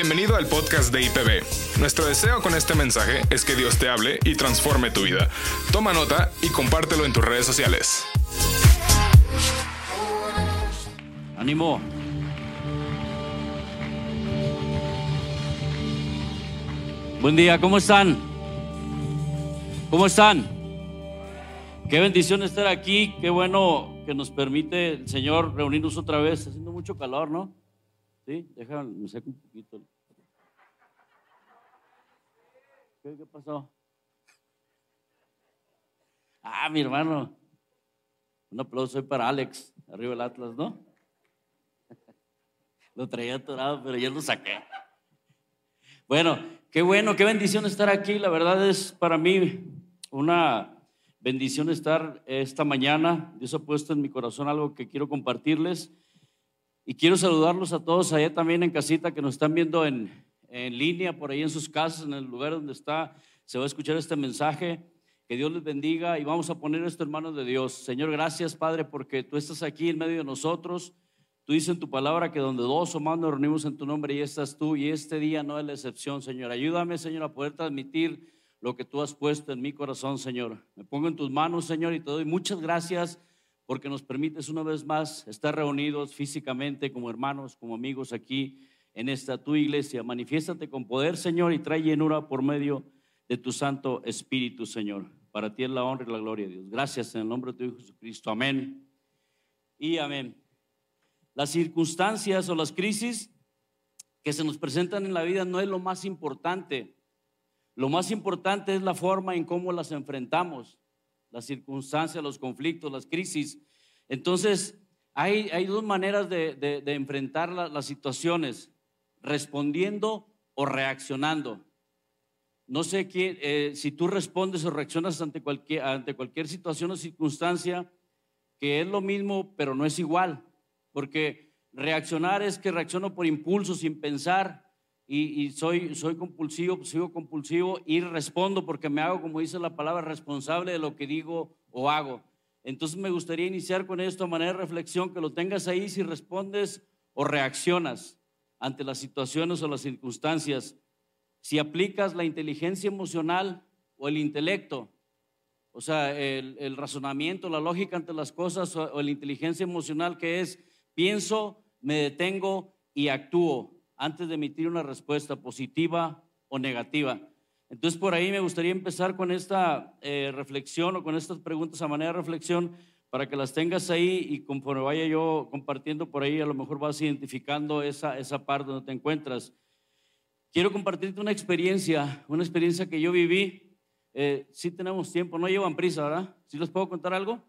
Bienvenido al podcast de IPB. Nuestro deseo con este mensaje es que Dios te hable y transforme tu vida. Toma nota y compártelo en tus redes sociales. Ánimo. Buen día, ¿cómo están? ¿Cómo están? Qué bendición estar aquí, qué bueno que nos permite el Señor reunirnos otra vez. Haciendo mucho calor, ¿no? Sí, déjame, me saco un poquito. ¿Qué, pasó? Ah, mi hermano. Un aplauso para Alex, arriba el Atlas, ¿no? Lo traía atorado, pero ya lo saqué. Bueno, qué bueno, qué bendición estar aquí. La verdad es para mí una bendición estar esta mañana. Dios ha puesto en mi corazón algo que quiero compartirles. Y quiero saludarlos a todos allá también en casita que nos están viendo en, en línea, por ahí en sus casas, en el lugar donde está. Se va a escuchar este mensaje. Que Dios les bendiga y vamos a poner esto en manos de Dios. Señor, gracias Padre porque tú estás aquí en medio de nosotros. Tú dices en tu palabra que donde dos o más nos reunimos en tu nombre y estás tú y este día no es la excepción, Señor. Ayúdame, Señor, a poder transmitir lo que tú has puesto en mi corazón, Señor. Me pongo en tus manos, Señor, y te doy muchas gracias porque nos permites una vez más estar reunidos físicamente como hermanos, como amigos aquí en esta tu iglesia. Manifiéstate con poder, Señor, y trae llenura por medio de tu Santo Espíritu, Señor. Para ti es la honra y la gloria, Dios. Gracias en el nombre de tu Hijo Jesucristo. Amén. Y amén. Las circunstancias o las crisis que se nos presentan en la vida no es lo más importante. Lo más importante es la forma en cómo las enfrentamos, las circunstancias, los conflictos, las crisis. Entonces, hay, hay dos maneras de, de, enfrentar la, las situaciones, respondiendo o reaccionando. No sé quién, eh, si tú respondes o reaccionas ante cualquier, ante cualquier situación o circunstancia, que es lo mismo, pero no es igual. Porque reaccionar es que reacciono por impulso, sin pensar, y, soy, soy compulsivo, sigo compulsivo, y respondo porque me hago, como dice la palabra, responsable de lo que digo o hago. Entonces me gustaría iniciar con esto a manera de reflexión, que lo tengas ahí si respondes o reaccionas ante las situaciones o las circunstancias si aplicas la inteligencia emocional o el intelecto, o sea, el, el razonamiento, la lógica ante las cosas o, o, la inteligencia emocional que es pienso, me detengo y actúo antes de emitir una respuesta positiva o negativa. Entonces, por ahí me gustaría empezar con esta eh, reflexión o con estas preguntas a manera de reflexión para que las tengas ahí y conforme vaya yo compartiendo por ahí, a lo mejor vas identificando esa, esa parte donde te encuentras. Quiero compartirte una experiencia, una experiencia que yo viví. Eh, sí tenemos tiempo, no llevan prisa, ¿verdad? ¿Sí les puedo contar algo?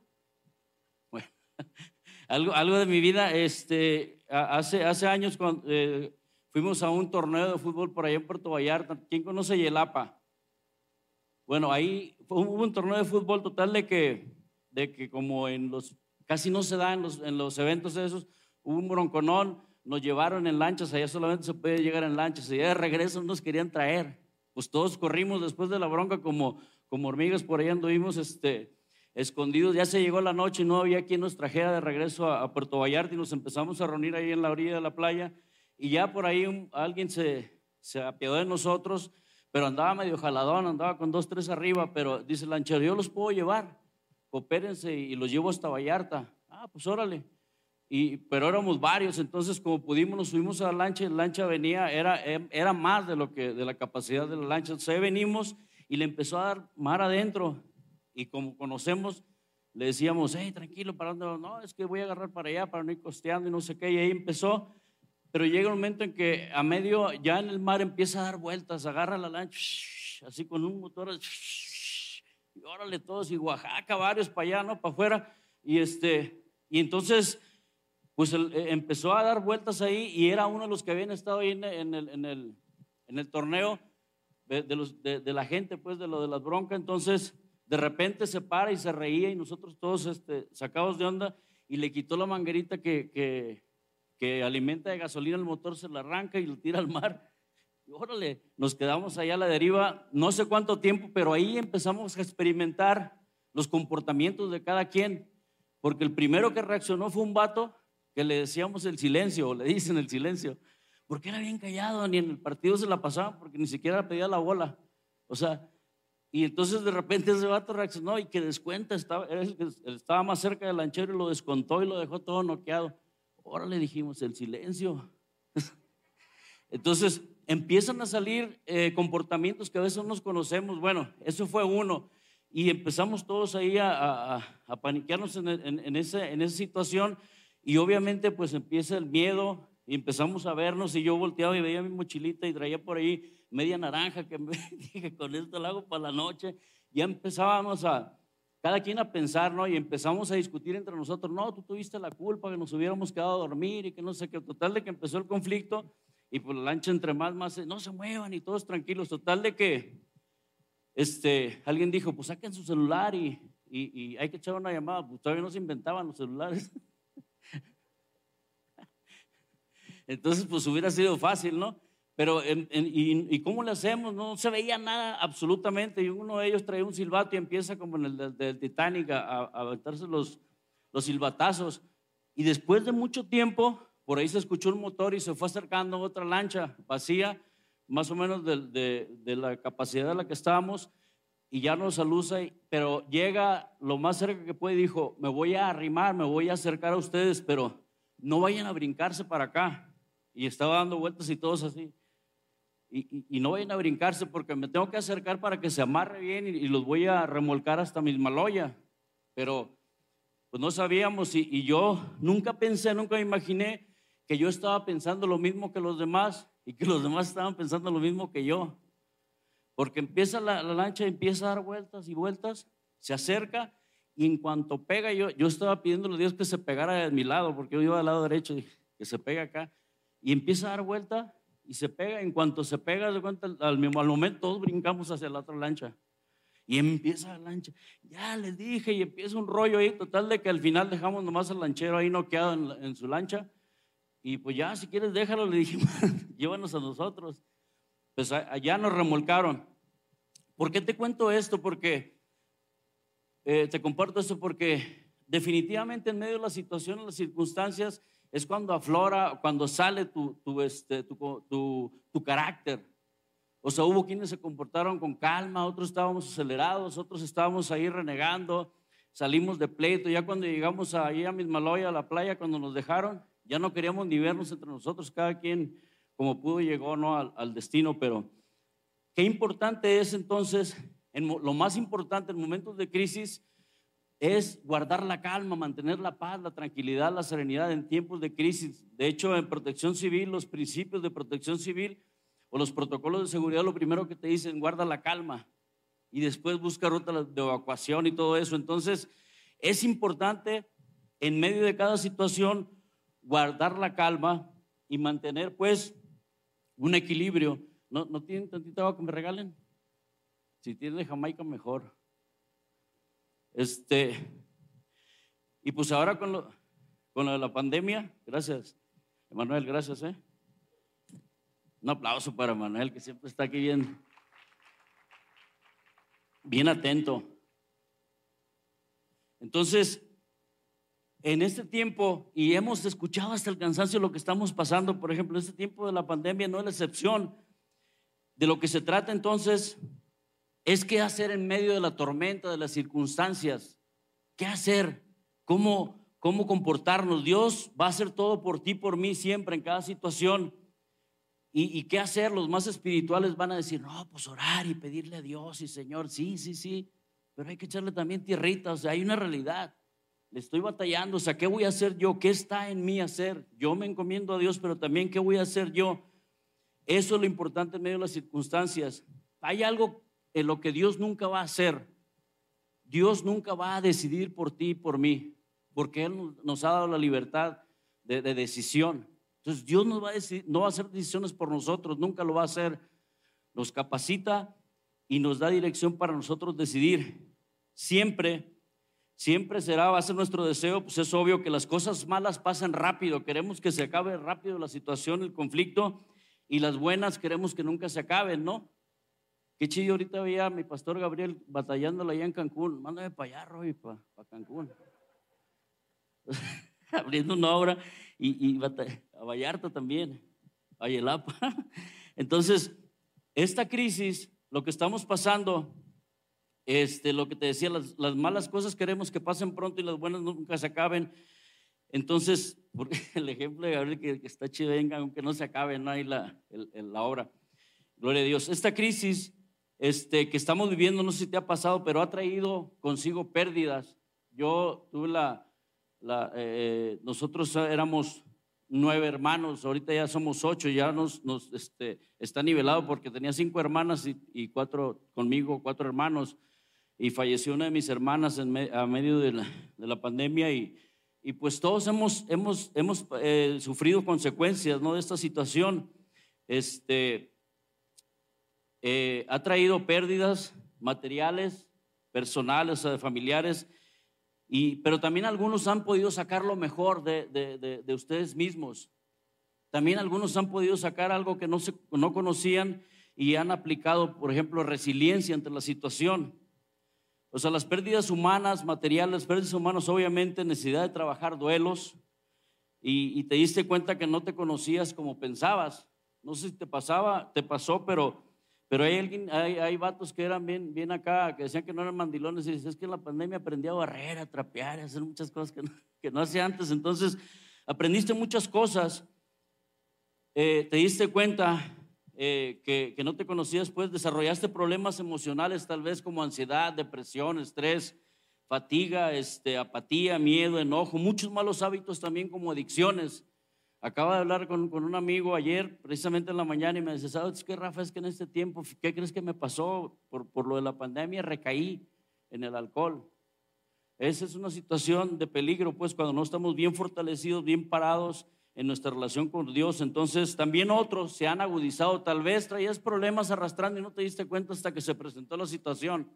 Bueno, algo, algo de mi vida. Este, hace, hace años cuando, eh, fuimos a un torneo de fútbol por allá en Puerto Vallarta. ¿Quién conoce Yelapa? Bueno, ahí hubo un torneo de fútbol total de que, de que como en los, casi no se da en los, en los eventos esos, hubo un bronconón nos llevaron en lanchas, allá solamente se puede llegar en lanchas, y de regreso nos querían traer. Pues todos corrimos después de la bronca como, como hormigas, por ahí anduvimos este, escondidos. Ya se llegó la noche y no había quien nos trajera de regreso a, a, Puerto Vallarta y nos empezamos a reunir ahí en la orilla de la playa. Y ya por ahí un, alguien se, se apiadó de nosotros, pero andaba medio jaladón, andaba con dos, tres arriba, pero dice el lanchero, yo los puedo llevar, coopérense y los llevo hasta Vallarta. Ah, pues órale. Y, pero éramos varios, entonces como pudimos nos subimos a la lancha y la lancha venía, era, era más de, lo que, de la capacidad de la lancha. Entonces ahí venimos y le empezó a dar mar adentro y como conocemos, le decíamos, hey, tranquilo, ¿para dónde? No, es que voy a agarrar para allá para no ir costeando y no sé qué. Y ahí empezó, pero llega un momento en que a medio, ya en el mar empieza a dar vueltas, agarra la lancha, así con un motor, y órale todos, y Oaxaca, varios para allá, ¿no? Para afuera. Y, este, y entonces pues él, empezó a dar vueltas ahí y era uno de los que habían estado ahí en, el, en el, en el torneo de, de, los, de, de, la gente, pues de lo de las broncas. Entonces, de repente se para y se reía y nosotros todos este, sacados de onda y le quitó la manguerita que, que, que alimenta de gasolina el motor, se la arranca y lo tira al mar. Y órale, nos quedamos allá a la deriva, no sé cuánto tiempo, pero ahí empezamos a experimentar los comportamientos de cada quien, porque el primero que reaccionó fue un vato que le decíamos el silencio, o le dicen el silencio, porque era bien callado, ni en el partido se la pasaba, porque ni siquiera pedía la bola. O sea, y entonces de repente ese vato reaccionó y que descuenta, estaba, estaba más cerca del lanchero y lo descontó y lo dejó todo noqueado. Ahora le dijimos, el silencio. Entonces empiezan a salir eh, comportamientos que a veces no nos conocemos. Bueno, eso fue uno. Y empezamos todos ahí a, a, paniquearnos en, en, en, esa, en esa situación. Y obviamente pues empieza el miedo, y empezamos a vernos y yo volteaba y veía mi mochilita y traía por ahí media naranja que me dije, con esto lo hago para la noche. Ya empezábamos a, cada quien a pensar, ¿no? Y empezamos a discutir entre nosotros, no, tú tuviste la culpa que nos hubiéramos quedado a dormir y que no sé qué. Total de que empezó el conflicto y por la lancha entre más, más, no se muevan y todos tranquilos. Total de que este, alguien dijo, pues saquen su celular y, y, y hay que echar una llamada. Pues todavía no se inventaban los celulares. Entonces, pues hubiera sido fácil, ¿no? Pero, y, cómo le hacemos? No se veía nada absolutamente. Y uno de ellos trae un silbato y empieza como en el del, Titanic a, a, aventarse los, los silbatazos. Y después de mucho tiempo, por ahí se escuchó un motor y se fue acercando otra lancha vacía, más o menos de, de, la capacidad de la que estábamos, y ya nos alusa, pero llega lo más cerca que puede y dijo, me voy a arrimar, me voy a acercar a ustedes, pero no vayan a brincarse para acá y estaba dando vueltas y todos así. Y, no vayan a brincarse porque me tengo que acercar para que se amarre bien y, los voy a remolcar hasta mi maloya. Pero pues no sabíamos y, y, yo nunca pensé, nunca me imaginé que yo estaba pensando lo mismo que los demás y que los demás estaban pensando lo mismo que yo. Porque empieza la, la lancha, empieza a dar vueltas y vueltas, se acerca y en cuanto pega, yo, yo estaba pidiéndole a Dios que se pegara de mi lado, porque yo iba al lado derecho y que se pega acá y empieza a dar vuelta y se pega. En cuanto se pega, al, mismo, al momento todos brincamos hacia la otra lancha. Y empieza la lancha. Ya les dije, y empieza un rollo ahí, total de que al final dejamos nomás al lanchero ahí noqueado en, en su lancha. Y pues ya, si quieres, déjalo, le dijimos, llévanos a nosotros. Pues allá nos remolcaron. ¿Por qué te cuento esto? Porque eh, te comparto esto porque definitivamente en medio de la situación, en las circunstancias, es cuando aflora, cuando sale tu, tu, este, tu, tu, carácter. O sea, hubo quienes se comportaron con calma, otros estábamos acelerados, otros estábamos ahí renegando, salimos de pleito. Ya cuando llegamos ahí a Mismaloya, a la playa, cuando nos dejaron, ya no queríamos ni vernos entre nosotros, cada quien como pudo llegó ¿no? al, al destino. Pero qué importante es entonces, en, lo más importante en momentos de crisis, es guardar la calma, mantener la paz, la tranquilidad, la serenidad en tiempos de crisis. De hecho, en protección civil, los principios de protección civil o los protocolos de seguridad, lo primero que te dicen, guarda la calma y después busca rutas de evacuación y todo eso. Entonces, es importante en medio de cada situación guardar la calma y mantener pues un equilibrio. ¿No, no tienen tantita agua que me regalen? Si tienen Jamaica, mejor. Este, y pues ahora con lo, con de la pandemia, gracias, Emanuel, gracias, ¿eh? Un aplauso para Emanuel, que siempre está aquí bien, bien atento. Entonces, en este tiempo, y hemos escuchado hasta el cansancio lo que estamos pasando, por ejemplo, este tiempo de la pandemia no es la excepción. De lo que se trata entonces es qué hacer en medio de la tormenta, de las circunstancias. ¿Qué hacer? ¿Cómo, cómo comportarnos? Dios va a hacer todo por ti, por mí, siempre, en cada situación. ¿Y, ¿Y, qué hacer? Los más espirituales van a decir, no, pues orar y pedirle a Dios y Señor, sí, sí, sí, pero hay que echarle también tierrita, o sea, hay una realidad. Le estoy batallando, o sea, ¿qué voy a hacer yo? ¿Qué está en mí hacer? Yo me encomiendo a Dios, pero también, ¿qué voy a hacer yo? Eso es lo importante en medio de las circunstancias. Hay algo lo que Dios nunca va a hacer. Dios nunca va a decidir por ti y por mí, porque Él nos ha dado la libertad de, decisión. Entonces Dios no va, a hacer decisiones por nosotros, nunca lo va a hacer. Nos capacita y nos da dirección para nosotros decidir. Siempre, siempre será, va a ser nuestro deseo, pues es obvio que las cosas malas pasen rápido. Queremos que se acabe rápido la situación, el conflicto, y las buenas queremos que nunca se acaben, ¿no? Qué chido, ahorita veía a mi pastor Gabriel batallándola allá en Cancún. Mándame para allá, Roy, para, Cancún. Abriendo una obra y, a Vallarta también. Ayelapa. Entonces, esta crisis, lo que estamos pasando, este, lo que te decía, las, las malas cosas queremos que pasen pronto y las buenas nunca se acaben. Entonces, el ejemplo de Gabriel que, está chido, aunque no se acabe, no hay la, la obra. Gloria a Dios. Esta crisis este, que estamos viviendo, no sé si te ha pasado, pero ha traído consigo pérdidas. Yo tuve la, la eh, nosotros éramos nueve hermanos, ahorita ya somos ocho, ya nos, nos este, está nivelado porque tenía cinco hermanas y, cuatro conmigo, cuatro hermanos, y falleció una de mis hermanas en a medio de la, de la pandemia y, y, pues todos hemos, hemos, hemos eh, sufrido consecuencias ¿no? de esta situación. Este, eh, ha traído pérdidas materiales, personales, familiares, y, pero también algunos han podido sacar lo mejor de, de, de, ustedes mismos. También algunos han podido sacar algo que no, se, no conocían y han aplicado, por ejemplo, resiliencia ante la situación. O sea, las pérdidas humanas, materiales, pérdidas humanas, obviamente necesidad de trabajar duelos y, y, te diste cuenta que no te conocías como pensabas. No sé si te pasaba, te pasó, pero pero hay alguien, hay, hay vatos que eran bien, bien acá, que decían que no eran mandilones y dices, es que en la pandemia aprendí a barrer, a trapear, a hacer muchas cosas que no, que no hacía antes. Entonces, aprendiste muchas cosas, eh, te diste cuenta eh, que, que, no te conocías, pues desarrollaste problemas emocionales, tal vez como ansiedad, depresión, estrés, fatiga, este, apatía, miedo, enojo, muchos malos hábitos también como adicciones. Acaba de hablar con, con, un amigo ayer, precisamente en la mañana, y me dice, ¿sabes qué, Rafa? Es que en este tiempo, ¿qué crees que me pasó? Por, por lo de la pandemia, recaí en el alcohol. Esa es una situación de peligro, pues, cuando no estamos bien fortalecidos, bien parados en nuestra relación con Dios. Entonces, también otros se han agudizado. Tal vez traías problemas arrastrando y no te diste cuenta hasta que se presentó la situación.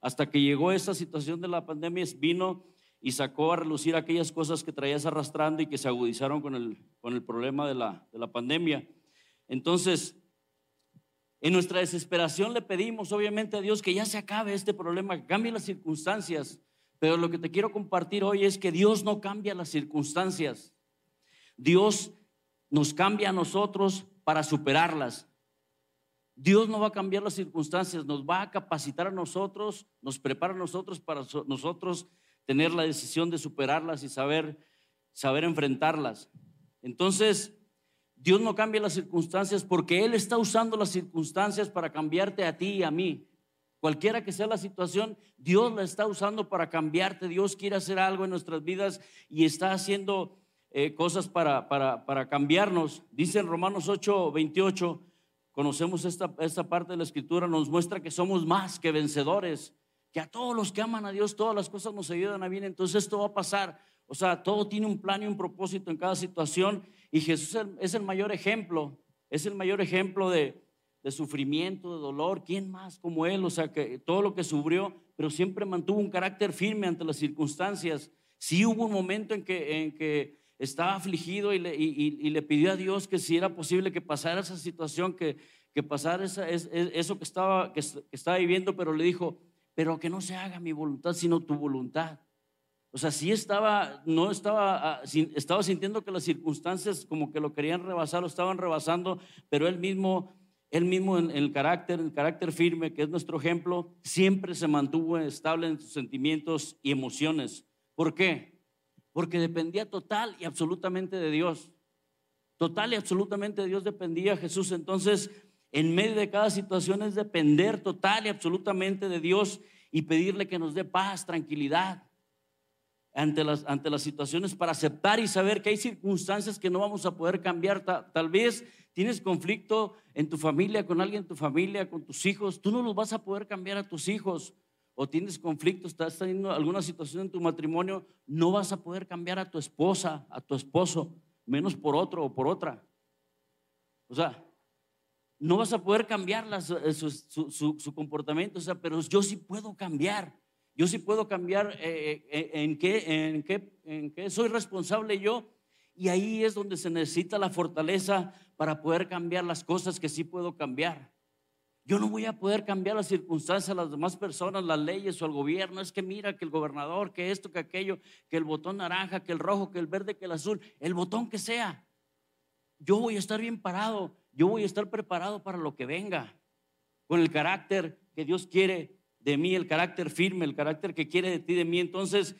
Hasta que llegó esa situación de la pandemia, vino y sacó a relucir aquellas cosas que traías arrastrando y que se agudizaron con el, con el problema de la, de la pandemia. Entonces, en nuestra desesperación le pedimos obviamente a Dios que ya se acabe este problema, que cambie las circunstancias. Pero lo que te quiero compartir hoy es que Dios no cambia las circunstancias. Dios nos cambia a nosotros para superarlas. Dios no va a cambiar las circunstancias, nos va a capacitar a nosotros, nos prepara a nosotros para nosotros tener la decisión de superarlas y saber, saber enfrentarlas. Entonces, Dios no cambia las circunstancias porque Él está usando las circunstancias para cambiarte a ti y a mí. Cualquiera que sea la situación, Dios la está usando para cambiarte. Dios quiere hacer algo en nuestras vidas y está haciendo eh, cosas para, para, para, cambiarnos. Dice en Romanos 8, 28, conocemos esta, esta parte de la escritura, nos muestra que somos más que vencedores que a todos los que aman a Dios todas las cosas nos ayudan a bien, entonces esto va a pasar. O sea, todo tiene un plan y un propósito en cada situación y Jesús es el mayor ejemplo, es el mayor ejemplo de, de sufrimiento, de dolor. ¿Quién más como Él? O sea, que todo lo que sufrió, pero siempre mantuvo un carácter firme ante las circunstancias. Sí hubo un momento en que, en que estaba afligido y le, y, le, pidió a Dios que si era posible que pasara esa situación, que, que pasara esa, eso que estaba, que estaba viviendo, pero le dijo, pero que no se haga mi voluntad, sino tu voluntad. O sea, sí estaba, no estaba, ah, estaba sintiendo que las circunstancias como que lo querían rebasar, lo estaban rebasando, pero él mismo, él mismo en, el carácter, el carácter firme, que es nuestro ejemplo, siempre se mantuvo estable en sus sentimientos y emociones. ¿Por qué? Porque dependía total y absolutamente de Dios. Total y absolutamente de Dios dependía Jesús. Entonces, en medio de cada situación es depender total y absolutamente de Dios y pedirle que nos dé paz, tranquilidad ante las, ante las situaciones para aceptar y saber que hay circunstancias que no vamos a poder cambiar. tal vez tienes conflicto en tu familia, con alguien en tu familia, con tus hijos, tú no los vas a poder cambiar a tus hijos. O tienes conflicto, estás teniendo alguna situación en tu matrimonio, no vas a poder cambiar a tu esposa, a tu esposo, menos por otro o por otra. O sea, no vas a poder cambiar eh, su, comportamiento, o sea, pero yo sí puedo cambiar. Yo sí puedo cambiar eh, eh, en, qué, en, qué, en qué soy responsable yo. Y ahí es donde se necesita la fortaleza para poder cambiar las cosas que sí puedo cambiar. Yo no voy a poder cambiar las circunstancias, las demás personas, las leyes o el gobierno. Es que mira que el gobernador, que esto, que aquello, que el botón naranja, que el rojo, que el verde, que el azul, el botón que sea. yo voy a estar bien parado, yo voy a estar preparado para lo que venga, con el carácter que Dios quiere de mí, el carácter firme, el carácter que quiere de ti, de mí. Entonces,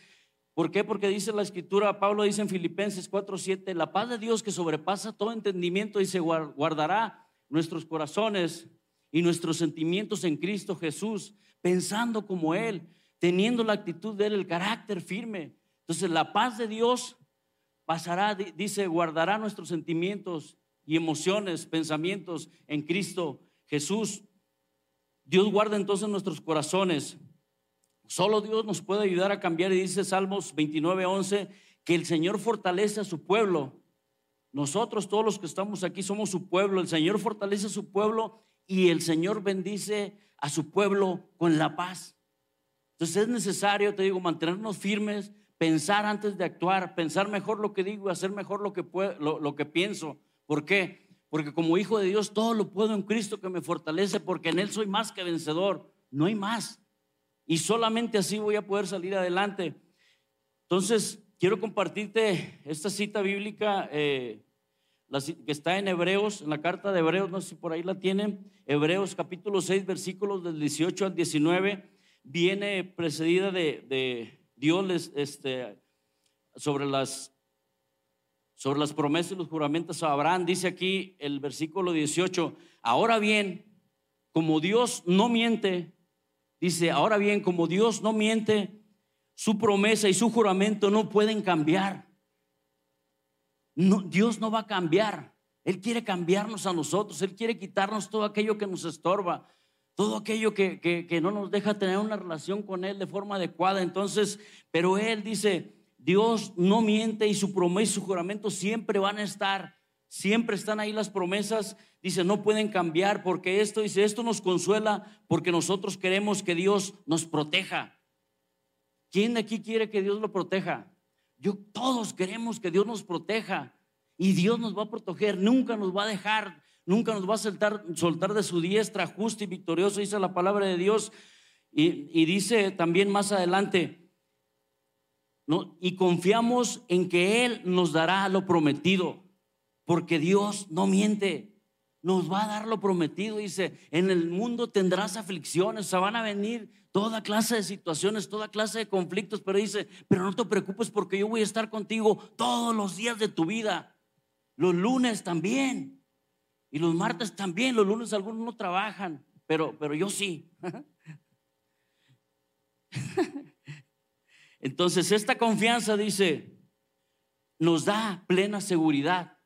¿por qué? Porque dice la escritura, Pablo dice en Filipenses 4:7, la paz de Dios que sobrepasa todo entendimiento, dice, guardará nuestros corazones y nuestros sentimientos en Cristo Jesús, pensando como Él, teniendo la actitud de Él, el carácter firme. Entonces, la paz de Dios pasará, dice, guardará nuestros sentimientos y emociones, pensamientos en Cristo Jesús. Dios guarda entonces nuestros corazones. Solo Dios nos puede ayudar a cambiar. Y dice Salmos 29, 11, que el Señor fortalece a su pueblo. Nosotros, todos los que estamos aquí, somos su pueblo. El Señor fortalece a su pueblo y el Señor bendice a su pueblo con la paz. Entonces es necesario, te digo, mantenernos firmes, pensar antes de actuar, pensar mejor lo que digo y hacer mejor lo que, lo, que pienso. ¿Por qué? Porque como hijo de Dios todo lo puedo en Cristo que me fortalece, porque en Él soy más que vencedor, no hay más. Y solamente así voy a poder salir adelante. Entonces, quiero compartirte esta cita bíblica eh, que está en Hebreos, en la carta de Hebreos, no sé si por ahí la tienen, Hebreos capítulo 6, versículos del 18 al 19, viene precedida de Dios les, este, sobre las sobre las promesas y los juramentos a Abraham, dice aquí el versículo 18, ahora bien, como Dios no miente, dice, ahora bien, como Dios no miente, su promesa y su juramento no pueden cambiar. Dios no va a cambiar. Él quiere cambiarnos a nosotros, Él quiere quitarnos todo aquello que nos estorba todo aquello que, no nos deja tener una relación con Él de forma adecuada. Entonces, pero Él dice, Dios no miente y su promesa y su juramento siempre van a estar. Siempre están ahí las promesas. Dice, no pueden cambiar porque esto, dice, esto nos consuela porque nosotros queremos que Dios nos proteja. ¿Quién de aquí quiere que Dios lo proteja? Yo, todos queremos que Dios nos proteja y Dios nos va a proteger, nunca nos va a dejar nunca nos va a soltar, soltar de su diestra justo y victorioso, dice la palabra de Dios. Y, dice también más adelante, y confiamos en que Él nos dará lo prometido, porque Dios no miente. Nos va a dar lo prometido, dice, en el mundo tendrás aflicciones, se van a venir toda clase de situaciones, toda clase de conflictos, pero dice, pero no te preocupes porque yo voy a estar contigo todos los días de tu vida, los lunes también, y los martes también, los lunes algunos no trabajan, pero, pero yo sí. Entonces, esta confianza dice, nos da plena seguridad.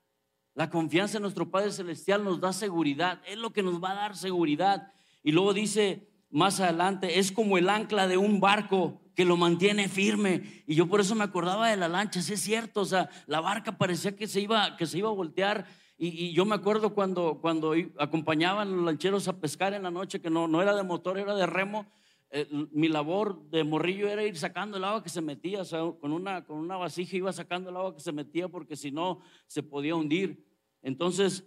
La confianza en nuestro Padre Celestial nos da seguridad, es lo que nos va a dar seguridad. Y luego dice más adelante, es como el ancla de un barco que lo mantiene firme. Y yo por eso me acordaba de la lancha, sí es cierto, o sea, la barca parecía que se iba, que se iba a voltear y, yo me acuerdo cuando, cuando acompañaban los lancheros a pescar en la noche, que no, no era de motor, era de remo. Eh, mi labor de morrillo era ir sacando el agua que se metía, o sea, con una, con una vasija iba sacando el agua que se metía porque si no se podía hundir. Entonces,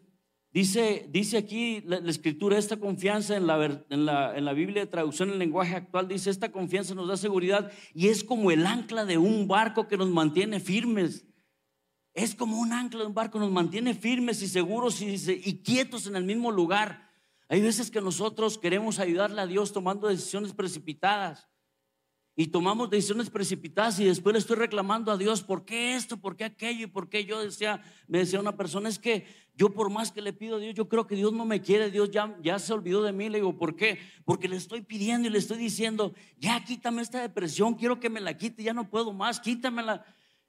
dice, dice aquí la, escritura, esta confianza en la, en, la, en la Biblia de traducción en lenguaje actual, dice, esta confianza nos da seguridad y es como el ancla de un barco que nos mantiene firmes. Es como un ancla de un barco, nos mantiene firmes y seguros y, y quietos en el mismo lugar. Hay veces que nosotros queremos ayudarle a Dios tomando decisiones precipitadas y tomamos decisiones precipitadas y después le estoy reclamando a Dios, ¿por qué esto? ¿Por qué aquello? ¿Y por qué yo decía, me decía una persona, es que yo por más que le pido a Dios, yo creo que Dios no me quiere, Dios ya, ya se olvidó de mí. Le digo, ¿por qué? Porque le estoy pidiendo y le estoy diciendo, ya quítame esta depresión, quiero que me la quite, ya no puedo más, quítamela.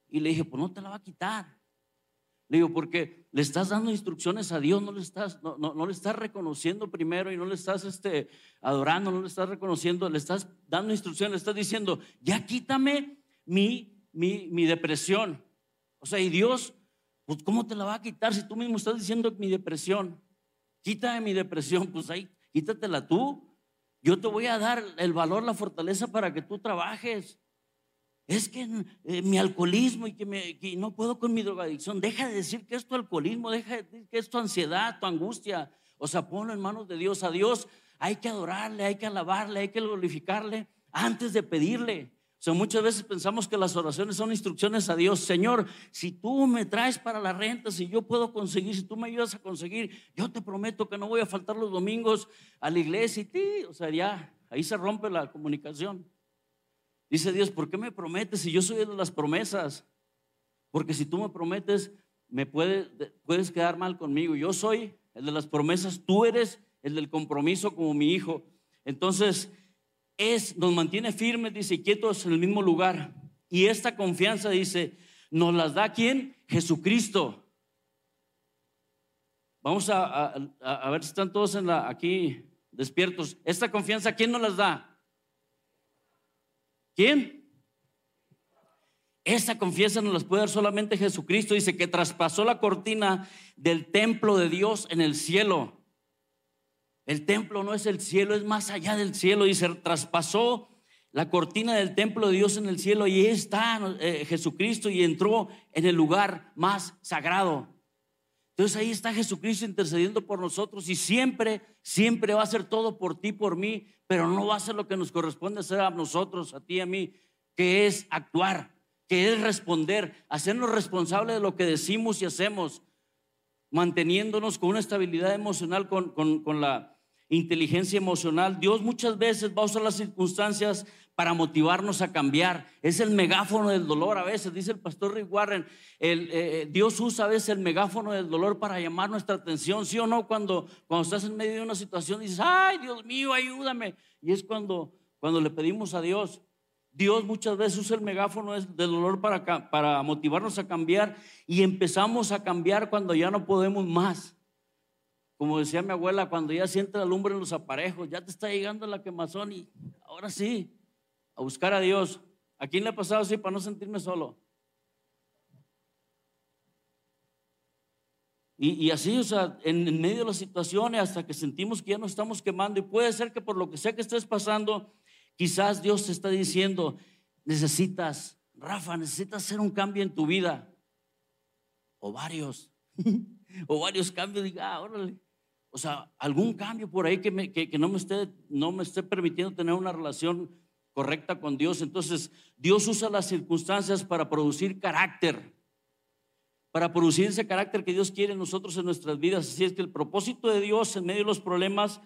Y le dije, pues no te la va a quitar. Le digo, porque le estás dando instrucciones a Dios, no le estás, no, no, le estás reconociendo primero y no le estás este, adorando, no le estás reconociendo, le estás dando instrucciones, le estás diciendo, ya quítame mi, mi, mi depresión. O sea, y Dios, pues ¿cómo te la va a quitar si tú mismo estás diciendo mi depresión? Quítame mi depresión, pues ahí, quítatela tú. Yo te voy a dar el valor, la fortaleza para que tú trabajes. Es que eh, mi alcoholismo y que, me, no puedo con mi drogadicción. Deja de decir que es tu alcoholismo, deja de decir que es tu ansiedad, tu angustia. O sea, ponlo en manos de Dios. A Dios hay que adorarle, hay que alabarle, hay que glorificarle antes de pedirle. O sea, muchas veces pensamos que las oraciones son instrucciones a Dios. Señor, si tú me traes para la renta, si yo puedo conseguir, si tú me ayudas a conseguir, yo te prometo que no voy a faltar los domingos a la iglesia y ti. O sea, ya ahí se rompe la comunicación. Dice Dios, ¿por qué me prometes si yo soy de las promesas? Porque si tú me prometes, me puedes, quedar mal conmigo. Yo soy el de las promesas, tú eres el del compromiso como mi hijo. Entonces, es, nos mantiene firmes, dice, quietos en el mismo lugar. Y esta confianza, dice, nos las da quién? Jesucristo. Vamos a, a, ver si están todos en la, aquí despiertos. Esta confianza, ¿quién nos las da? ¿Quién? Esa confianza nos las puede dar solamente Jesucristo. Dice que traspasó la cortina del templo de Dios en el cielo. El templo no es el cielo, es más allá del cielo. Se traspasó la cortina del templo de Dios en el cielo y está eh, Jesucristo y entró en el lugar más sagrado. Entonces ahí está Jesucristo intercediendo por nosotros y siempre, siempre va a hacer todo por ti, por mí, pero no va a hacer lo que nos corresponde hacer a nosotros, a ti, a mí, que es actuar, que es responder, hacernos responsables de lo que decimos y hacemos, manteniéndonos con una estabilidad emocional, con, con, con la inteligencia emocional. Dios muchas veces va a usar las circunstancias para motivarnos a cambiar. Es el megáfono del dolor a veces, dice el pastor Rick Warren. El, eh, Dios usa a veces el megáfono del dolor para llamar nuestra atención, ¿sí o no? Cuando, cuando estás en medio de una situación dices, ay Dios mío, ayúdame. Y es cuando, cuando le pedimos a Dios. Dios muchas veces usa el megáfono del dolor para, para motivarnos a cambiar y empezamos a cambiar cuando ya no podemos más. Como decía mi abuela, cuando ya siente la lumbre en los aparejos, ya te está llegando la quemazón y ahora sí, a buscar a Dios. ¿A quién le ha pasado así para no sentirme solo? Y, así, o sea, en, medio de las situaciones, hasta que sentimos que ya nos estamos quemando, y puede ser que por lo que sea que estés pasando, quizás Dios te está diciendo, necesitas, Rafa, necesitas hacer un cambio en tu vida, o varios, o varios cambios, diga, ah, órale. O sea, algún cambio por ahí que, no, me esté, no me esté permitiendo tener una relación correcta con Dios. Entonces, Dios usa las circunstancias para producir carácter, para producir ese carácter que Dios quiere en nosotros en nuestras vidas. Así es que el propósito de Dios en medio de los problemas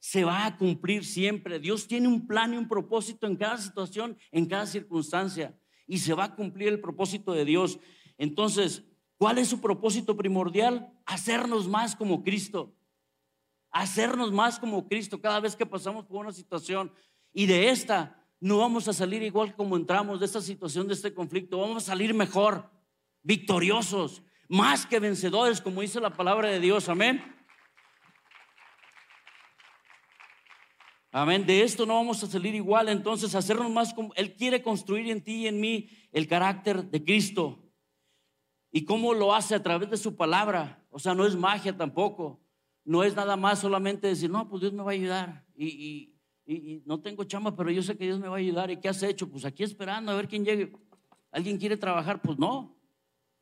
se va a cumplir siempre. Dios tiene un plan y un propósito en cada situación, en cada circunstancia, y se va a cumplir el propósito de Dios. Entonces, ¿cuál es su propósito primordial? Hacernos más como Cristo hacernos más como Cristo cada vez que pasamos por una situación. Y de esta no vamos a salir igual como entramos de esta situación, de este conflicto. Vamos a salir mejor, victoriosos, más que vencedores, como dice la palabra de Dios. Amén. Amén. De esto no vamos a salir igual. Entonces, hacernos más como Él quiere construir en ti y en mí el carácter de Cristo. ¿Y cómo lo hace? A través de su palabra. O sea, no es magia tampoco no es nada más solamente decir, no, pues Dios me va a ayudar y, no tengo chamba, pero yo sé que Dios me va a ayudar. ¿Y qué has hecho? Pues aquí esperando a ver quién llegue. ¿Alguien quiere trabajar? Pues no.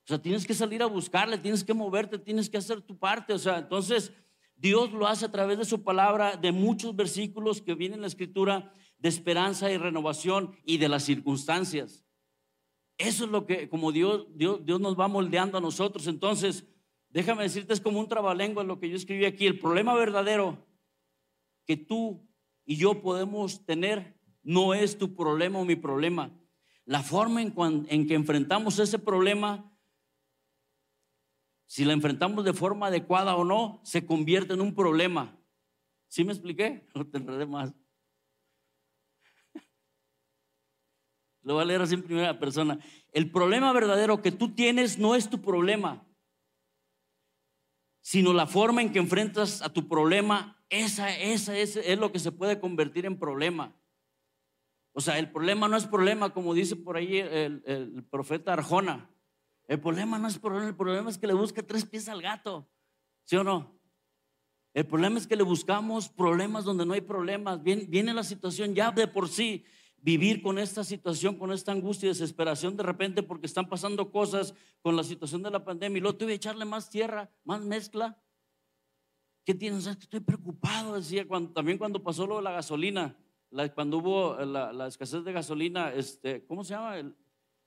O sea, tienes que salir a buscarle, tienes que moverte, tienes que hacer tu parte. O sea, entonces Dios lo hace a través de su palabra, de muchos versículos que vienen en la escritura de esperanza y renovación y de las circunstancias. Eso es lo que, como Dios, Dios, Dios nos va moldeando a nosotros. Entonces, Déjame decirte, es como un trabalengua lo que yo escribí aquí. El problema verdadero que tú y yo podemos tener no es tu problema o mi problema. La forma en, en que enfrentamos ese problema, si la enfrentamos de forma adecuada o no, se convierte en un problema. ¿Sí me expliqué? No te enredé más. Lo voy a leer así en primera persona. El problema verdadero que tú tienes no es tu problema sino la forma en que enfrentas a tu problema, esa, esa, es lo que se puede convertir en problema. O sea, el problema no es problema, como dice por ahí el, profeta Arjona. El problema no es problema, el problema es que le busca tres pies al gato. ¿Sí o no? El problema es que le buscamos problemas donde no hay problemas. Viene la situación ya de por sí vivir con esta situación, con esta angustia y desesperación de repente porque están pasando cosas con la situación de la pandemia y luego tuve que echarle más tierra, más mezcla. ¿Qué tienes? Estoy preocupado, decía cuando, también cuando pasó lo de la gasolina. cuando hubo la, escasez de gasolina, este, ¿cómo se llama? El,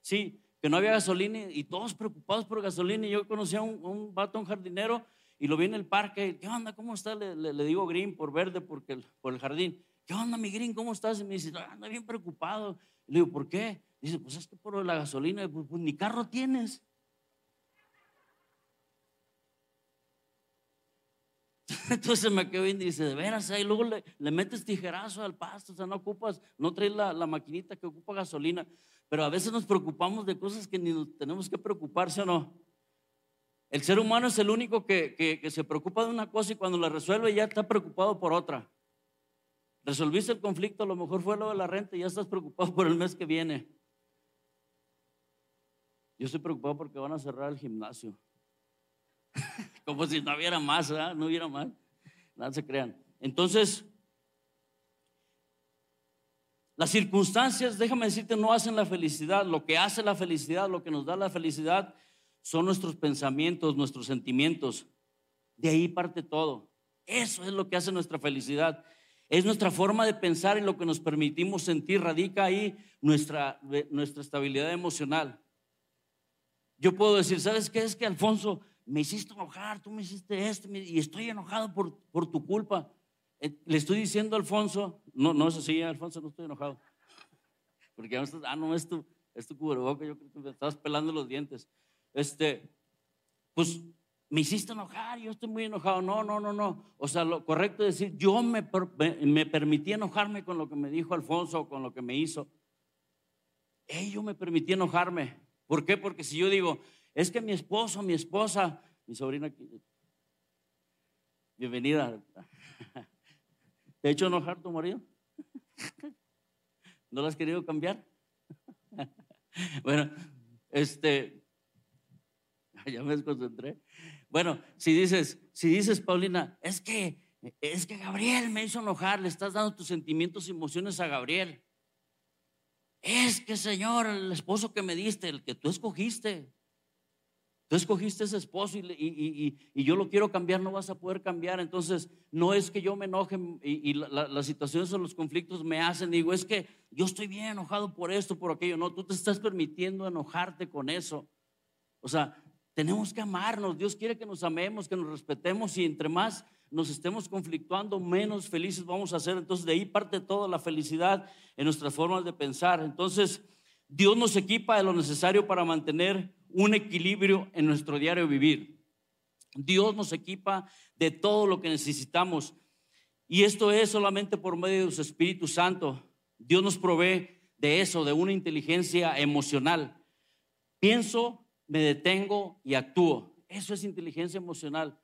sí, que no había gasolina y todos preocupados por gasolina. Y yo conocí a un, un vato, un jardinero, y lo vi en el parque. ¿Qué onda? ¿Cómo está? Le, digo green por verde porque por el jardín. ¿Qué onda, mi green? ¿Cómo estás? Y me dice, anda bien preocupado. le digo, ¿por qué? Dice, pues es que por la gasolina, pues, pues ni carro tienes. Entonces me quedo bien y dice, de veras, y luego le, metes tijerazo al pasto, o sea, no ocupas, no traes la, maquinita que ocupa gasolina, pero a veces nos preocupamos de cosas que ni nos tenemos que preocuparse o no. El ser humano es el único que se preocupa de una cosa y cuando la resuelve ya está preocupado por otra. Resolviste el conflicto, a lo mejor fue lo de la renta y ya estás preocupado por el mes que viene. Yo estoy preocupado porque van a cerrar el gimnasio. Como si no hubiera más, no hubiera más. Nada se crean. Entonces, las circunstancias, déjame decirte, no hacen la felicidad. Lo que hace la felicidad, lo que nos da la felicidad, son nuestros pensamientos, nuestros sentimientos. De ahí parte todo. Eso es lo que hace nuestra felicidad. Es nuestra forma de pensar y lo que nos permitimos sentir. Radica ahí nuestra, nuestra estabilidad emocional. Yo puedo decir, ¿sabes qué? Es que Alfonso, me hiciste enojar, tú me hiciste esto, y estoy enojado por, por tu culpa. Eh, le estoy diciendo a Alfonso, no, no es así, Alfonso, no estoy enojado. Porque ah, no, es tu, es tu cubreboca, yo creo que me estabas pelando los dientes. Este, pues me hiciste enojar, yo estoy muy enojado. No, no, no, no. O sea, lo correcto es decir, yo me, me permití enojarme con lo que me dijo Alfonso con lo que me hizo. Hey, yo me permití enojarme. ¿Por qué? Porque si yo digo, es que mi esposo, mi esposa, mi sobrina, bienvenida. ¿Te ha hecho enojar tu marido? ¿No lo has querido cambiar? bueno, este, ya me desconcentré. Bueno, si dices, si dices, Paulina, es que, es que Gabriel me hizo enojar, le estás dando tus sentimientos y emociones a Gabriel. Es que, Señor, el esposo que me diste, el que tú escogiste, Tú escogiste ese esposo y, yo lo quiero cambiar, no vas a poder cambiar. Entonces, no es que yo me enoje y, las situaciones o los conflictos me hacen. Digo, es que yo estoy bien enojado por esto, por aquello. No, tú te estás permitiendo enojarte con eso. O sea, tenemos que amarnos. Dios quiere que nos amemos, que nos respetemos y entre más nos estemos conflictuando, menos felices vamos a ser. Entonces, de ahí parte toda la felicidad en nuestras formas de pensar. Entonces, Dios nos equipa de lo necesario para mantener un equilibrio en nuestro diario vivir. Dios nos equipa de todo lo que necesitamos. Y esto es solamente por medio de su Espíritu Santo. Dios nos provee de eso, de una inteligencia emocional. Pienso, me detengo y actúo. Eso es inteligencia emocional.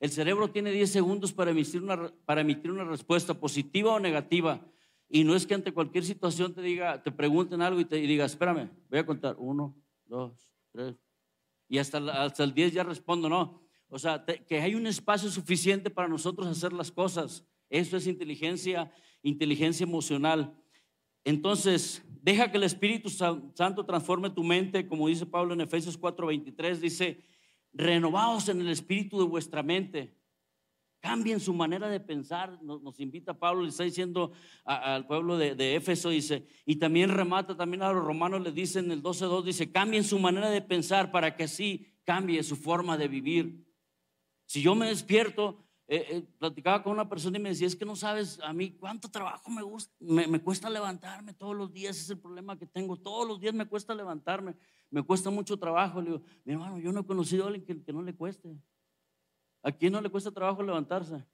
El cerebro tiene 10 segundos para emitir, una, para emitir una respuesta positiva o negativa. Y no es que ante cualquier situación te diga, te pregunten algo y te diga, espérame, voy a contar. Uno, dos, y hasta, hasta el 10 ya respondo, no. O sea, que hay un espacio suficiente para nosotros hacer las cosas. Eso es inteligencia, inteligencia emocional. Entonces, deja que el Espíritu Santo transforme tu mente, como dice Pablo en Efesios 4:23, dice, renovaos en el espíritu de vuestra mente. Cambien su manera de pensar, nos, invita Pablo, le está diciendo al pueblo de, Éfeso, dice, y también remata también a los romanos, le dice en el 12.2, dice, cambien su manera de pensar para que así cambie su forma de vivir. Si yo me despierto, eh, eh, platicaba con una persona y me decía, es que no sabes a mí cuánto trabajo me, gusta, me, cuesta levantarme todos los días, es el problema que tengo, todos los días me cuesta levantarme, me cuesta mucho trabajo. Le digo, mi hermano, yo no he conocido a alguien que no le cueste. ¿A quién no le cuesta trabajo levantarse?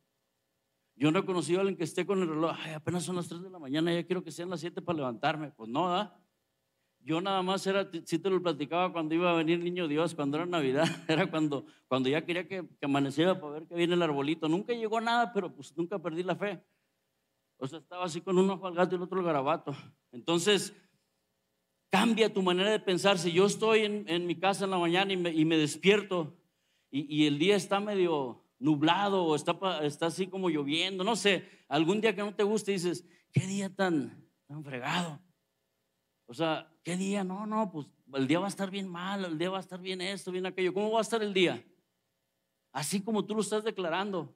Yo no he conocido a alguien que esté con el reloj, ay, apenas son las 3 de la mañana, ya quiero que sean las 7 para levantarme. Pues no, ¿ah? Yo nada más era, si te lo platicaba cuando iba a venir niño Dios, cuando era Navidad, era cuando, cuando ya quería que, amaneciera para ver que viene el arbolito. Nunca llegó nada, pero pues nunca perdí la fe. O sea, estaba así con un ojo al gato y el otro al garabato. Entonces, cambia tu manera de pensar. Si yo estoy en, en mi casa en la mañana y me, y me despierto y, el día está medio nublado o está, está así como lloviendo, no sé, algún día que no te guste dices, qué día tan, tan fregado. O sea, ¿qué día? No, no, pues el día va a estar bien mal, el día va a estar bien esto, bien aquello. ¿Cómo va a estar el día? Así como tú lo estás declarando.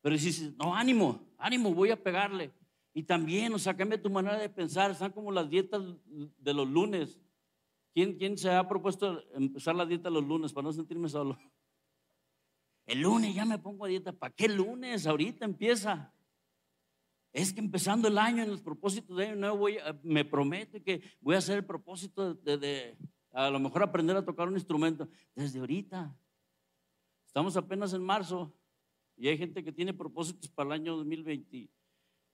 Pero dices, no, ánimo, ánimo, voy a pegarle. Y también, o sea, cambia tu manera de pensar. Están como las dietas de los lunes. ¿Quién, ¿Quién se ha propuesto empezar la dieta los lunes para no sentirme solo? El lunes ya me pongo a dieta. ¿Para qué lunes? Ahorita empieza. Es que empezando el año en los propósitos de año nuevo voy me prometo que voy a hacer el propósito de, de, a lo mejor aprender a tocar un instrumento desde ahorita. Estamos apenas en marzo y hay gente que tiene propósitos para el año 2020.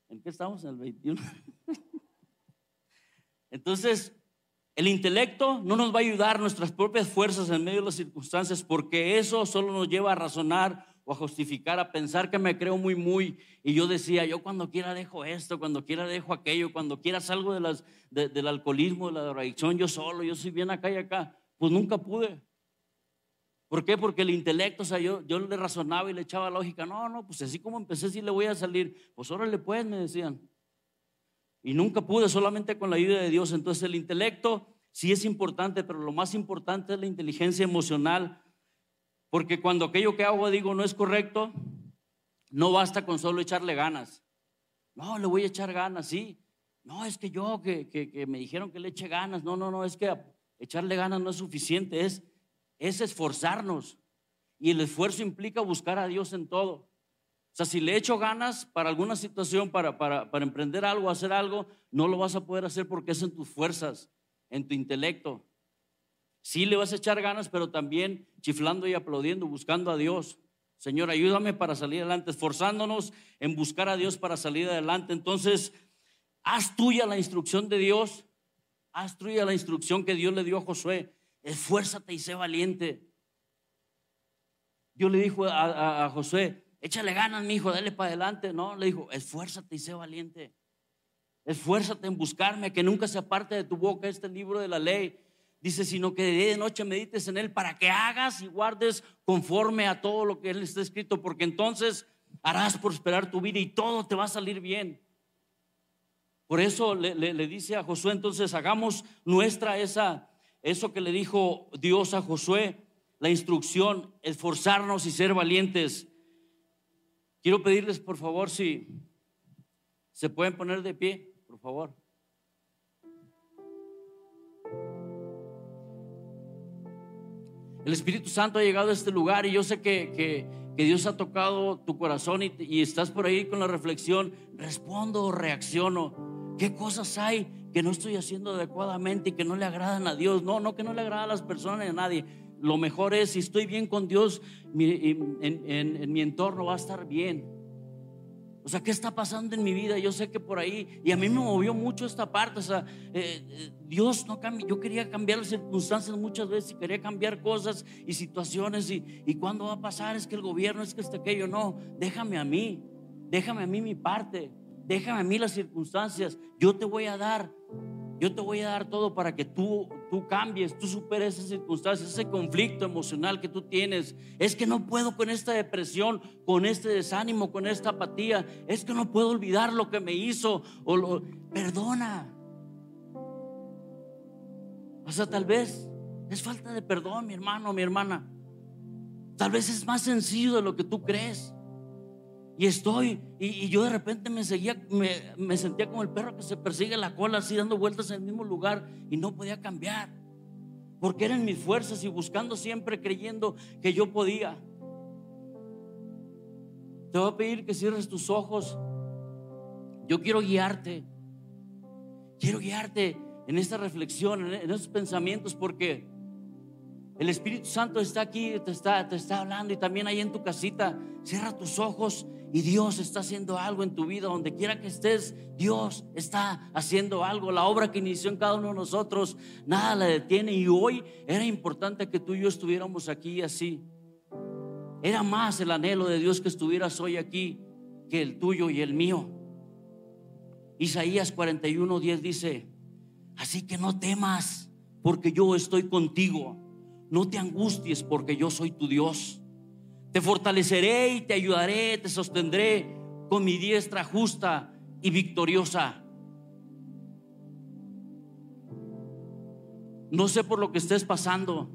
¿En qué estamos? En el 21. Entonces, el intelecto no nos va a ayudar nuestras propias fuerzas en medio de las circunstancias porque eso solo nos lleva a razonar o a justificar, a pensar que me creo muy, muy. Y yo decía, yo cuando quiera dejo esto, cuando quiera dejo aquello, cuando quiera salgo de las, del alcoholismo, de la drogadicción, yo solo, yo soy bien acá y acá. Pues nunca pude. ¿Por qué? Porque el intelecto, o sea, yo, yo le razonaba y le echaba lógica. No, no, pues así como empecé, sí le voy a salir. Pues órale, pues, me decían. Y nunca pude, solamente con la ayuda de Dios. Entonces el intelecto sí es importante, pero lo más importante es la inteligencia emocional porque cuando aquello que hago digo no es correcto, no basta con solo echarle ganas. No, le voy a echar ganas, sí. No, es que yo que, que, me dijeron que le eche ganas. No, no, no, es que echarle ganas no es suficiente, es, es esforzarnos. Y el esfuerzo implica buscar a Dios en todo. O sea, si le echo ganas para alguna situación, para, para, para emprender algo, hacer algo, no lo vas a poder hacer porque es en tus fuerzas, en tu intelecto. Sí le vas a echar ganas, pero también chiflando y aplaudiendo, buscando a Dios. Señor, ayúdame para salir adelante, esforzándonos en buscar a Dios para salir adelante. Entonces, haz tuya la instrucción de Dios, haz tuya la instrucción que Dios le dio a Josué. Esfuérzate y sé valiente. Dios le dijo a, Josué, échale ganas, mi hijo, dale para adelante. No, le dijo, esfuérzate y sé valiente. Esfuérzate en buscarme, que nunca se aparte de tu boca este libro de la ley Dice, sino que de día y de noche medites en él para que hagas y guardes conforme a todo lo que él está escrito, porque entonces harás prosperar tu vida y todo te va a salir bien. Por eso le, le dice a Josué, entonces hagamos nuestra esa, eso que le dijo Dios a Josué, la instrucción, esforzarnos y ser valientes. Quiero pedirles, por favor, si se pueden poner de pie, por favor. El Espíritu Santo ha llegado a este lugar y yo sé que, que, Dios ha tocado tu corazón y, y, estás por ahí con la reflexión, respondo o reacciono. ¿Qué cosas hay que no estoy haciendo adecuadamente y que no le agradan a Dios? No, no que no le agrada a las personas ni a nadie. Lo mejor es, si estoy bien con Dios, en, en mi entorno va a estar bien. O sea, ¿qué está pasando en mi vida? Yo sé que por ahí, y a mí me movió mucho esta parte, o sea, eh, eh, Dios no cambia, yo quería cambiar las circunstancias muchas veces quería cambiar cosas y situaciones y, y cuándo va a pasar, es que el gobierno, es que este aquello, no, déjame a mí, déjame a mí mi parte, déjame a mí las circunstancias, yo te voy a dar yo te voy a dar todo para que tú, tú cambies, tú superes esas circunstancias, ese conflicto emocional que tú tienes. Es que no puedo con esta depresión, con este desánimo, con esta apatía. Es que no puedo olvidar lo que me hizo. O lo, perdona. O sea, tal vez es falta de perdón, mi hermano, mi hermana. Tal vez es más sencillo de lo que tú crees. Y estoy, y, yo de repente me seguía, me, sentía como el perro que se persigue la cola, así dando vueltas en el mismo lugar y no podía cambiar. Porque eran mis fuerzas y buscando siempre, creyendo que yo podía. Te voy a pedir que cierres tus ojos. Yo quiero guiarte. Quiero guiarte en esta reflexión, en esos pensamientos, porque el Espíritu Santo está aquí, te está, te está hablando y también ahí en tu casita. Cierra tus ojos y Dios está haciendo algo en tu vida, donde quiera que estés, Dios está haciendo algo. La obra que inició en cada uno de nosotros, nada la detiene. Y hoy era importante que tú y yo estuviéramos aquí así. Era más el anhelo de Dios que estuvieras hoy aquí que el tuyo y el mío. Isaías 41, 10 dice, así que no temas, porque yo estoy contigo. No te angusties, porque yo soy tu Dios. Te fortaleceré y te ayudaré, te sostendré con mi diestra justa y victoriosa. No sé por lo que estés pasando.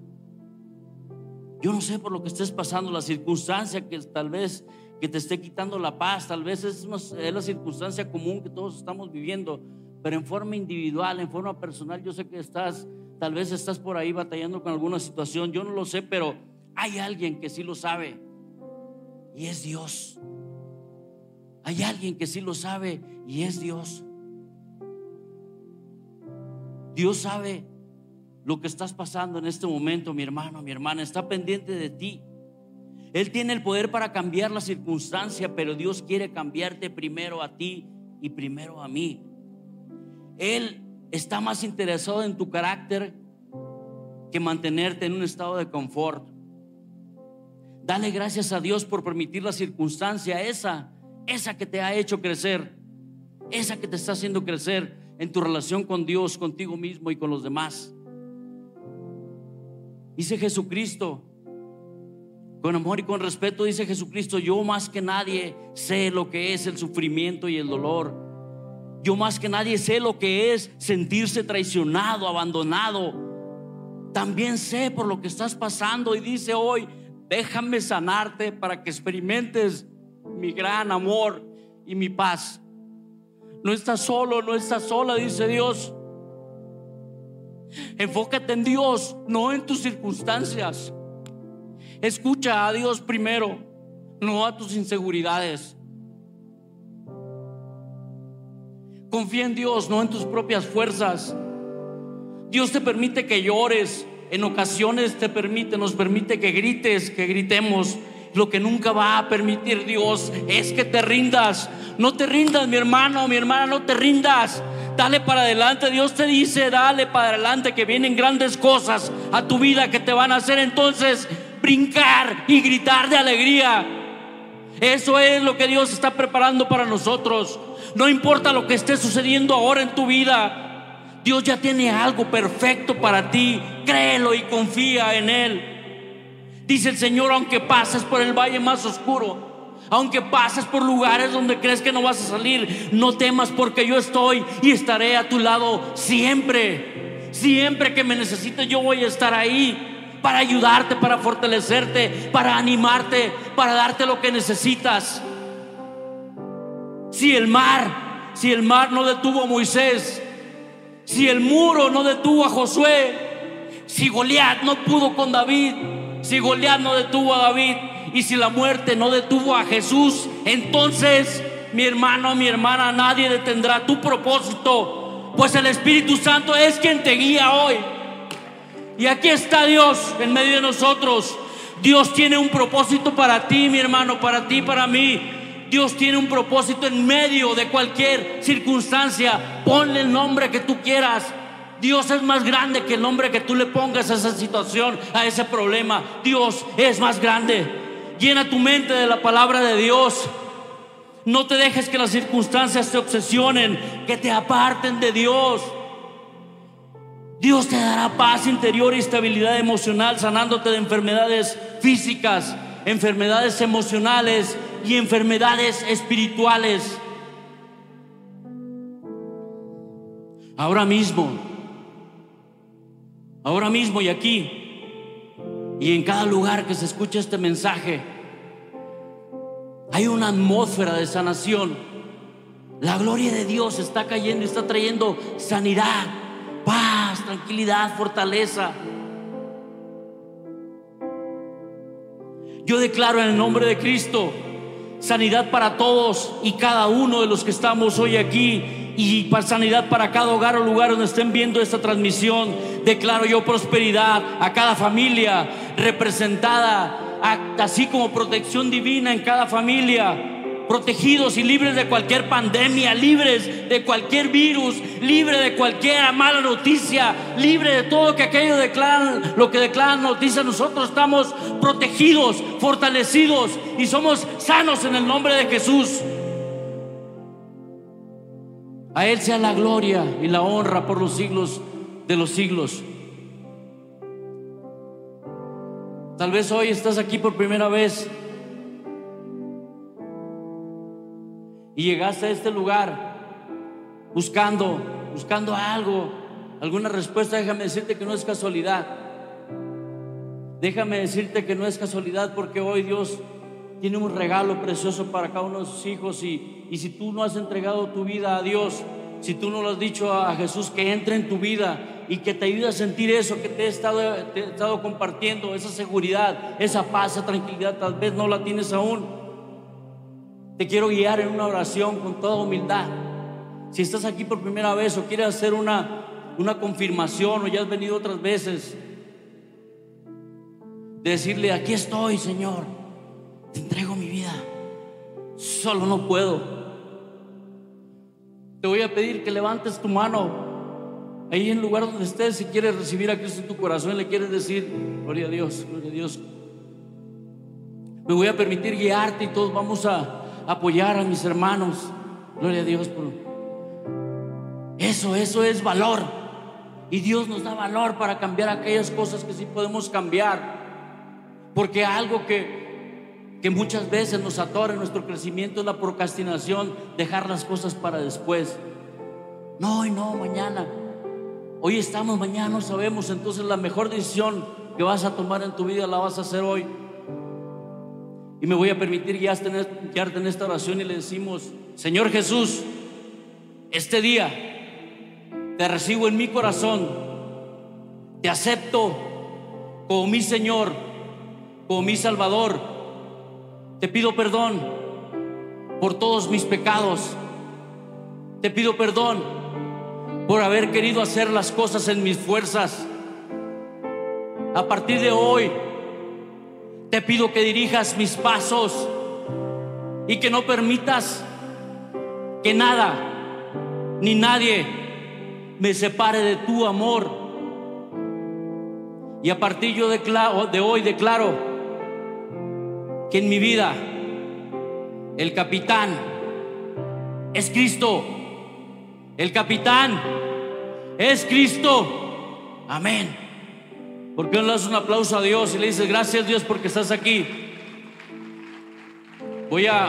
Yo no sé por lo que estés pasando, la circunstancia que tal vez que te esté quitando la paz. Tal vez es, es la circunstancia común que todos estamos viviendo, pero en forma individual, en forma personal, yo sé que estás, tal vez estás por ahí batallando con alguna situación, yo no lo sé, pero hay alguien que sí lo sabe y es Dios. Hay alguien que sí lo sabe y es Dios. Dios sabe lo que estás pasando en este momento, mi hermano, mi hermana, está pendiente de ti. Él tiene el poder para cambiar la circunstancia, pero Dios quiere cambiarte primero a ti y primero a mí. Él está más interesado en tu carácter que mantenerte en un estado de confort. Dale gracias a Dios por permitir la circunstancia esa, esa que te ha hecho crecer, esa que te está haciendo crecer en tu relación con Dios, contigo mismo y con los demás. Dice Jesucristo, con amor y con respeto dice Jesucristo, yo más que nadie sé lo que es el sufrimiento y el dolor. Yo más que nadie sé lo que es sentirse traicionado, abandonado. También sé por lo que estás pasando y dice hoy, déjame sanarte para que experimentes mi gran amor y mi paz. No estás solo, no estás sola, dice Dios. Enfócate en Dios, no en tus circunstancias. Escucha a Dios primero, no a tus inseguridades. Confía en Dios, no en tus propias fuerzas. Dios te permite que llores, en ocasiones te permite, nos permite que grites, que gritemos. Lo que nunca va a permitir Dios es que te rindas. No te rindas, mi hermano, mi hermana, no te rindas. Dale para adelante. Dios te dice, dale para adelante, que vienen grandes cosas a tu vida que te van a hacer entonces brincar y gritar de alegría. Eso es lo que Dios está preparando para nosotros. No importa lo que esté sucediendo ahora en tu vida, Dios ya tiene algo perfecto para ti. Créelo y confía en Él. Dice el Señor, aunque pases por el valle más oscuro, aunque pases por lugares donde crees que no vas a salir, no temas porque yo estoy y estaré a tu lado siempre. Siempre que me necesites, yo voy a estar ahí para ayudarte, para fortalecerte, para animarte, para darte lo que necesitas. Si el mar, si el mar no detuvo a Moisés, si el muro no detuvo a Josué, si Goliat no pudo con David, si Goliat no detuvo a David y si la muerte no detuvo a Jesús, entonces mi hermano, mi hermana, nadie detendrá tu propósito, pues el Espíritu Santo es quien te guía hoy. Y aquí está Dios en medio de nosotros. Dios tiene un propósito para ti, mi hermano, para ti, para mí. Dios tiene un propósito en medio de cualquier circunstancia. Ponle el nombre que tú quieras. Dios es más grande que el nombre que tú le pongas a esa situación, a ese problema. Dios es más grande. Llena tu mente de la palabra de Dios. No te dejes que las circunstancias te obsesionen, que te aparten de Dios. Dios te dará paz interior y estabilidad emocional, sanándote de enfermedades físicas, enfermedades emocionales y enfermedades espirituales. Ahora mismo, ahora mismo y aquí, y en cada lugar que se escucha este mensaje, hay una atmósfera de sanación. La gloria de Dios está cayendo y está trayendo sanidad, paz tranquilidad, fortaleza. Yo declaro en el nombre de Cristo sanidad para todos y cada uno de los que estamos hoy aquí y para sanidad para cada hogar o lugar donde estén viendo esta transmisión. Declaro yo prosperidad a cada familia representada, así como protección divina en cada familia protegidos y libres de cualquier pandemia, libres de cualquier virus, libre de cualquier mala noticia, libre de todo que aquello declaran, lo que declaran noticias. Nosotros estamos protegidos, fortalecidos y somos sanos en el nombre de Jesús. A Él sea la gloria y la honra por los siglos de los siglos. Tal vez hoy estás aquí por primera vez Y llegaste a este lugar buscando, buscando algo, alguna respuesta. Déjame decirte que no es casualidad. Déjame decirte que no es casualidad porque hoy Dios tiene un regalo precioso para cada uno de sus hijos y, y si tú no has entregado tu vida a Dios, si tú no lo has dicho a Jesús que entre en tu vida y que te ayude a sentir eso que te he estado, te he estado compartiendo, esa seguridad, esa paz, esa tranquilidad, tal vez no la tienes aún. Te quiero guiar en una oración con toda humildad. Si estás aquí por primera vez o quieres hacer una, una confirmación o ya has venido otras veces, decirle, aquí estoy, Señor, te entrego mi vida, solo no puedo. Te voy a pedir que levantes tu mano ahí en el lugar donde estés, si quieres recibir a Cristo en tu corazón, le quieres decir, gloria a Dios, gloria a Dios. Me voy a permitir guiarte y todos vamos a apoyar a mis hermanos. Gloria a Dios por eso, eso es valor. Y Dios nos da valor para cambiar aquellas cosas que sí podemos cambiar. Porque algo que, que muchas veces nos atora en nuestro crecimiento es la procrastinación, dejar las cosas para después. No, hoy no, mañana. Hoy estamos, mañana no sabemos. Entonces la mejor decisión que vas a tomar en tu vida la vas a hacer hoy. Y me voy a permitir guiarte en esta oración y le decimos, Señor Jesús, este día te recibo en mi corazón, te acepto como mi Señor, como mi Salvador. Te pido perdón por todos mis pecados. Te pido perdón por haber querido hacer las cosas en mis fuerzas. A partir de hoy, te pido que dirijas mis pasos y que no permitas que nada ni nadie me separe de tu amor. Y a partir yo de hoy declaro que en mi vida el capitán es Cristo. El capitán es Cristo. Amén. ¿Por qué no le das un aplauso a Dios y le dices gracias Dios porque estás aquí? Voy a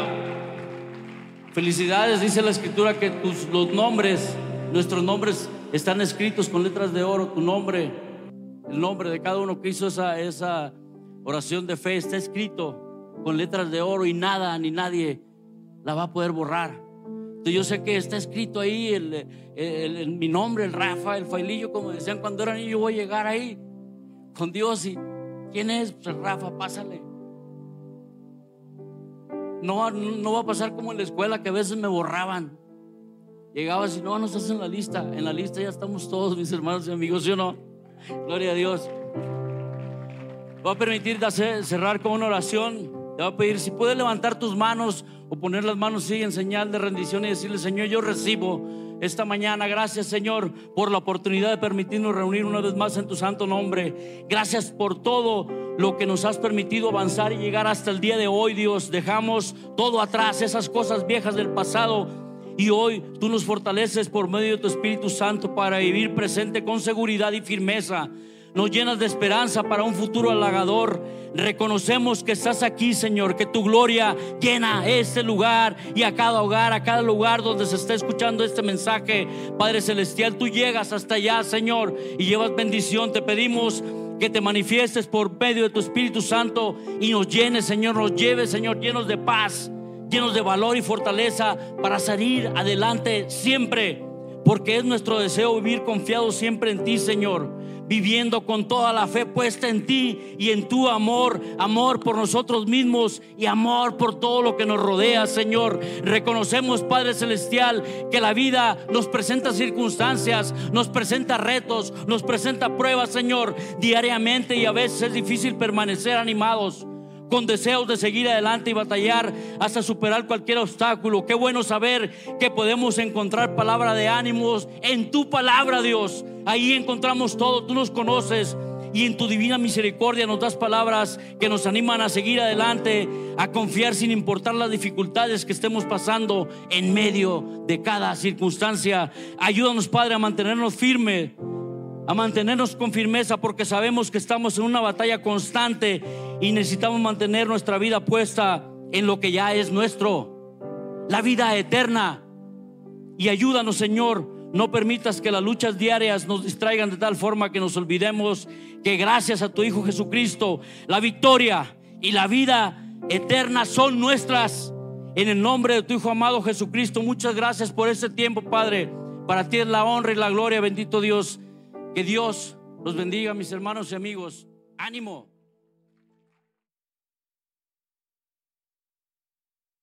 felicidades, dice la escritura que tus los nombres, nuestros nombres están escritos con letras de oro, tu nombre, el nombre de cada uno que hizo esa, esa oración de fe está escrito con letras de oro y nada ni nadie la va a poder borrar. Yo sé que está escrito ahí el, mi nombre, el Rafa, el Failillo, como decían cuando era niño, yo voy a llegar ahí con Dios y ¿quién es? Pues Rafa, pásale. No, no va a pasar como en la escuela que a veces me borraban. Llegaba así, no, no estás en la lista. En la lista ya estamos todos, mis hermanos y amigos, ¿sí o no? Gloria a Dios. Voy a permitir cerrar con una oración. Te voy a pedir si puedes levantar tus manos o poner las manos así en señal de rendición y decirle, Señor, yo recibo esta mañana. Gracias Señor por la oportunidad de permitirnos reunir una vez más en tu santo nombre. Gracias por todo lo que nos has permitido avanzar y llegar hasta el día de hoy, Dios. Dejamos todo atrás, esas cosas viejas del pasado. Y hoy tú nos fortaleces por medio de tu Espíritu Santo para vivir presente con seguridad y firmeza nos llenas de esperanza para un futuro halagador. Reconocemos que estás aquí, Señor, que tu gloria llena este lugar y a cada hogar, a cada lugar donde se está escuchando este mensaje. Padre Celestial, tú llegas hasta allá, Señor, y llevas bendición. Te pedimos que te manifiestes por medio de tu Espíritu Santo y nos llenes, Señor, nos lleves, Señor, llenos de paz, llenos de valor y fortaleza para salir adelante siempre, porque es nuestro deseo vivir confiado siempre en ti, Señor viviendo con toda la fe puesta en ti y en tu amor, amor por nosotros mismos y amor por todo lo que nos rodea, Señor. Reconocemos, Padre Celestial, que la vida nos presenta circunstancias, nos presenta retos, nos presenta pruebas, Señor, diariamente y a veces es difícil permanecer animados con deseos de seguir adelante y batallar hasta superar cualquier obstáculo. Qué bueno saber que podemos encontrar palabra de ánimos en tu palabra, Dios. Ahí encontramos todo, tú nos conoces y en tu divina misericordia nos das palabras que nos animan a seguir adelante, a confiar sin importar las dificultades que estemos pasando en medio de cada circunstancia. Ayúdanos, Padre, a mantenernos firmes a mantenernos con firmeza porque sabemos que estamos en una batalla constante y necesitamos mantener nuestra vida puesta en lo que ya es nuestro, la vida eterna. Y ayúdanos, Señor, no permitas que las luchas diarias nos distraigan de tal forma que nos olvidemos que gracias a tu Hijo Jesucristo, la victoria y la vida eternas son nuestras. En el nombre de tu Hijo amado Jesucristo, muchas gracias por este tiempo, Padre. Para ti es la honra y la gloria, bendito Dios. Que Dios los bendiga, mis hermanos y amigos. Ánimo.